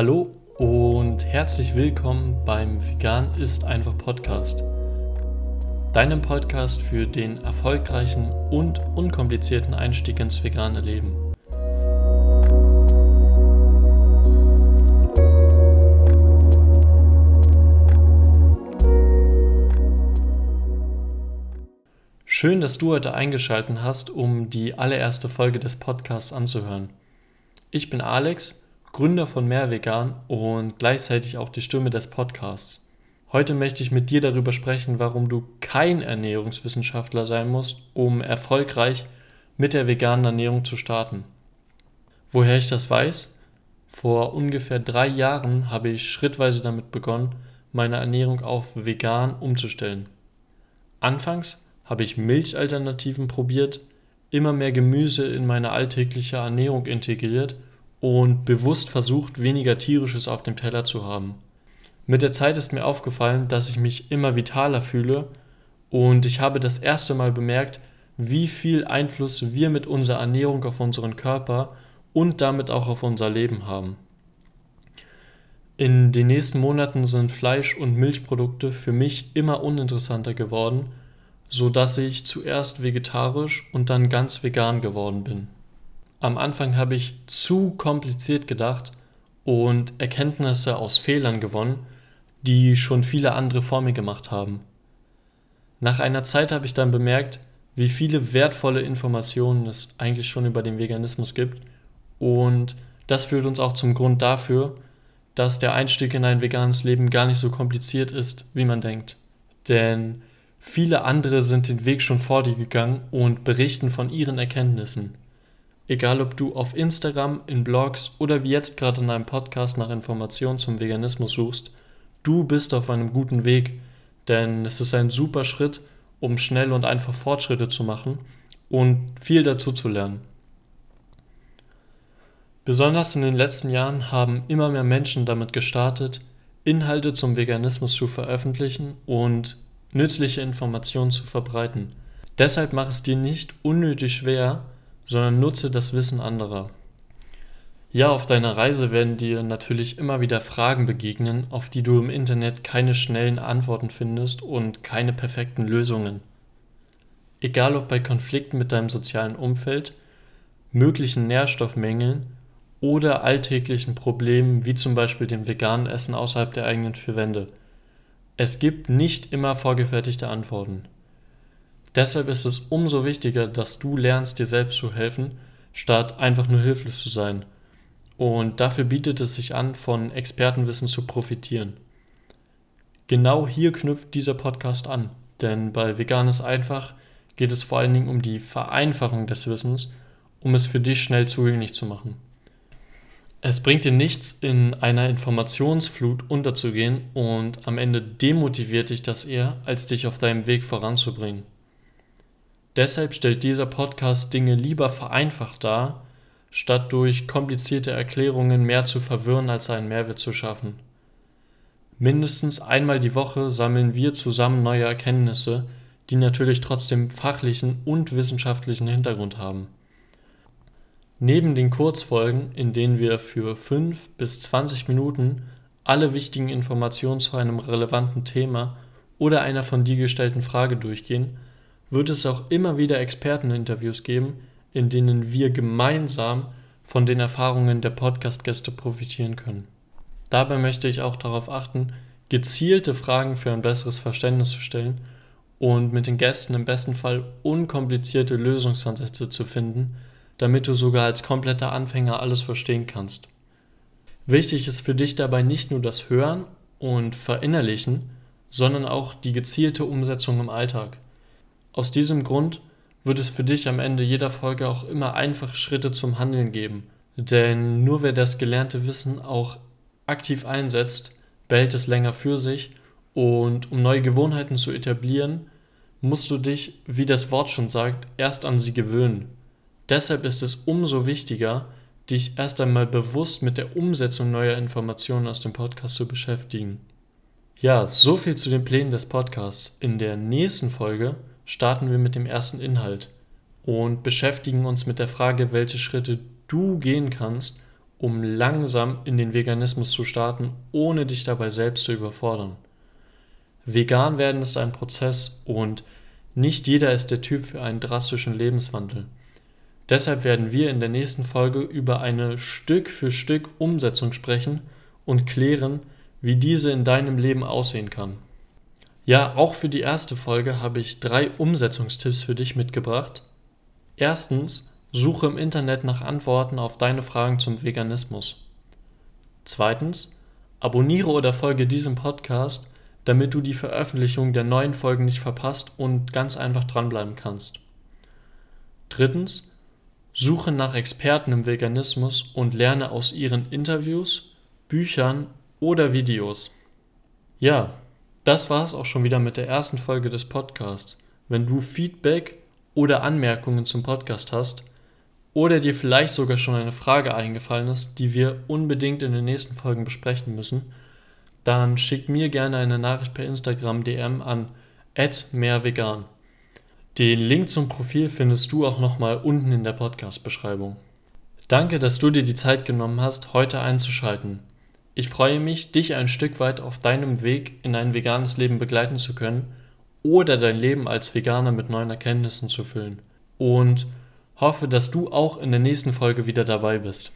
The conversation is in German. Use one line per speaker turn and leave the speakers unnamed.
Hallo und herzlich willkommen beim Vegan ist einfach Podcast. Deinem Podcast für den erfolgreichen und unkomplizierten Einstieg ins vegane Leben. Schön, dass du heute eingeschaltet hast, um die allererste Folge des Podcasts anzuhören. Ich bin Alex, Gründer von Mehrvegan und gleichzeitig auch die Stimme des Podcasts. Heute möchte ich mit dir darüber sprechen, warum du kein Ernährungswissenschaftler sein musst, um erfolgreich mit der veganen Ernährung zu starten. Woher ich das weiß? Vor ungefähr drei Jahren habe ich schrittweise damit begonnen, meine Ernährung auf vegan umzustellen. Anfangs habe ich Milchalternativen probiert, immer mehr Gemüse in meine alltägliche Ernährung integriert und bewusst versucht, weniger tierisches auf dem Teller zu haben. Mit der Zeit ist mir aufgefallen, dass ich mich immer vitaler fühle und ich habe das erste Mal bemerkt, wie viel Einfluss wir mit unserer Ernährung auf unseren Körper und damit auch auf unser Leben haben. In den nächsten Monaten sind Fleisch- und Milchprodukte für mich immer uninteressanter geworden so dass ich zuerst vegetarisch und dann ganz vegan geworden bin. Am Anfang habe ich zu kompliziert gedacht und Erkenntnisse aus Fehlern gewonnen, die schon viele andere vor mir gemacht haben. Nach einer Zeit habe ich dann bemerkt, wie viele wertvolle Informationen es eigentlich schon über den Veganismus gibt und das führt uns auch zum Grund dafür, dass der Einstieg in ein veganes Leben gar nicht so kompliziert ist, wie man denkt. Denn Viele andere sind den Weg schon vor dir gegangen und berichten von ihren Erkenntnissen. Egal ob du auf Instagram, in Blogs oder wie jetzt gerade in einem Podcast nach Informationen zum Veganismus suchst, du bist auf einem guten Weg, denn es ist ein super Schritt, um schnell und einfach Fortschritte zu machen und viel dazu zu lernen. Besonders in den letzten Jahren haben immer mehr Menschen damit gestartet, Inhalte zum Veganismus zu veröffentlichen und nützliche Informationen zu verbreiten. Deshalb mach es dir nicht unnötig schwer, sondern nutze das Wissen anderer. Ja, auf deiner Reise werden dir natürlich immer wieder Fragen begegnen, auf die du im Internet keine schnellen Antworten findest und keine perfekten Lösungen. Egal ob bei Konflikten mit deinem sozialen Umfeld, möglichen Nährstoffmängeln oder alltäglichen Problemen wie zum Beispiel dem veganen Essen außerhalb der eigenen vier Wände – es gibt nicht immer vorgefertigte Antworten. Deshalb ist es umso wichtiger, dass du lernst, dir selbst zu helfen, statt einfach nur hilflos zu sein. Und dafür bietet es sich an, von Expertenwissen zu profitieren. Genau hier knüpft dieser Podcast an, denn bei Vegan ist einfach geht es vor allen Dingen um die Vereinfachung des Wissens, um es für dich schnell zugänglich zu machen. Es bringt dir nichts, in einer Informationsflut unterzugehen und am Ende demotiviert dich das eher, als dich auf deinem Weg voranzubringen. Deshalb stellt dieser Podcast Dinge lieber vereinfacht dar, statt durch komplizierte Erklärungen mehr zu verwirren als einen Mehrwert zu schaffen. Mindestens einmal die Woche sammeln wir zusammen neue Erkenntnisse, die natürlich trotzdem fachlichen und wissenschaftlichen Hintergrund haben. Neben den Kurzfolgen, in denen wir für 5 bis 20 Minuten alle wichtigen Informationen zu einem relevanten Thema oder einer von dir gestellten Frage durchgehen, wird es auch immer wieder Experteninterviews geben, in denen wir gemeinsam von den Erfahrungen der Podcast-Gäste profitieren können. Dabei möchte ich auch darauf achten, gezielte Fragen für ein besseres Verständnis zu stellen und mit den Gästen im besten Fall unkomplizierte Lösungsansätze zu finden, damit du sogar als kompletter Anfänger alles verstehen kannst. Wichtig ist für dich dabei nicht nur das Hören und Verinnerlichen, sondern auch die gezielte Umsetzung im Alltag. Aus diesem Grund wird es für dich am Ende jeder Folge auch immer einfache Schritte zum Handeln geben, denn nur wer das gelernte Wissen auch aktiv einsetzt, behält es länger für sich und um neue Gewohnheiten zu etablieren, musst du dich, wie das Wort schon sagt, erst an sie gewöhnen. Deshalb ist es umso wichtiger, dich erst einmal bewusst mit der Umsetzung neuer Informationen aus dem Podcast zu beschäftigen. Ja, so viel zu den Plänen des Podcasts. In der nächsten Folge starten wir mit dem ersten Inhalt und beschäftigen uns mit der Frage, welche Schritte du gehen kannst, um langsam in den Veganismus zu starten, ohne dich dabei selbst zu überfordern. Vegan werden ist ein Prozess und nicht jeder ist der Typ für einen drastischen Lebenswandel. Deshalb werden wir in der nächsten Folge über eine Stück für Stück Umsetzung sprechen und klären, wie diese in deinem Leben aussehen kann. Ja, auch für die erste Folge habe ich drei Umsetzungstipps für dich mitgebracht. Erstens, suche im Internet nach Antworten auf deine Fragen zum Veganismus. Zweitens, abonniere oder folge diesem Podcast, damit du die Veröffentlichung der neuen Folgen nicht verpasst und ganz einfach dranbleiben kannst. Drittens, suche nach Experten im Veganismus und lerne aus ihren Interviews, Büchern oder Videos. Ja, das war es auch schon wieder mit der ersten Folge des Podcasts. Wenn du Feedback oder Anmerkungen zum Podcast hast oder dir vielleicht sogar schon eine Frage eingefallen ist, die wir unbedingt in den nächsten Folgen besprechen müssen, dann schick mir gerne eine Nachricht per Instagram DM an mehrvegan. Den Link zum Profil findest du auch nochmal unten in der Podcast-Beschreibung. Danke, dass du dir die Zeit genommen hast, heute einzuschalten. Ich freue mich, dich ein Stück weit auf deinem Weg in ein veganes Leben begleiten zu können oder dein Leben als Veganer mit neuen Erkenntnissen zu füllen. Und hoffe, dass du auch in der nächsten Folge wieder dabei bist.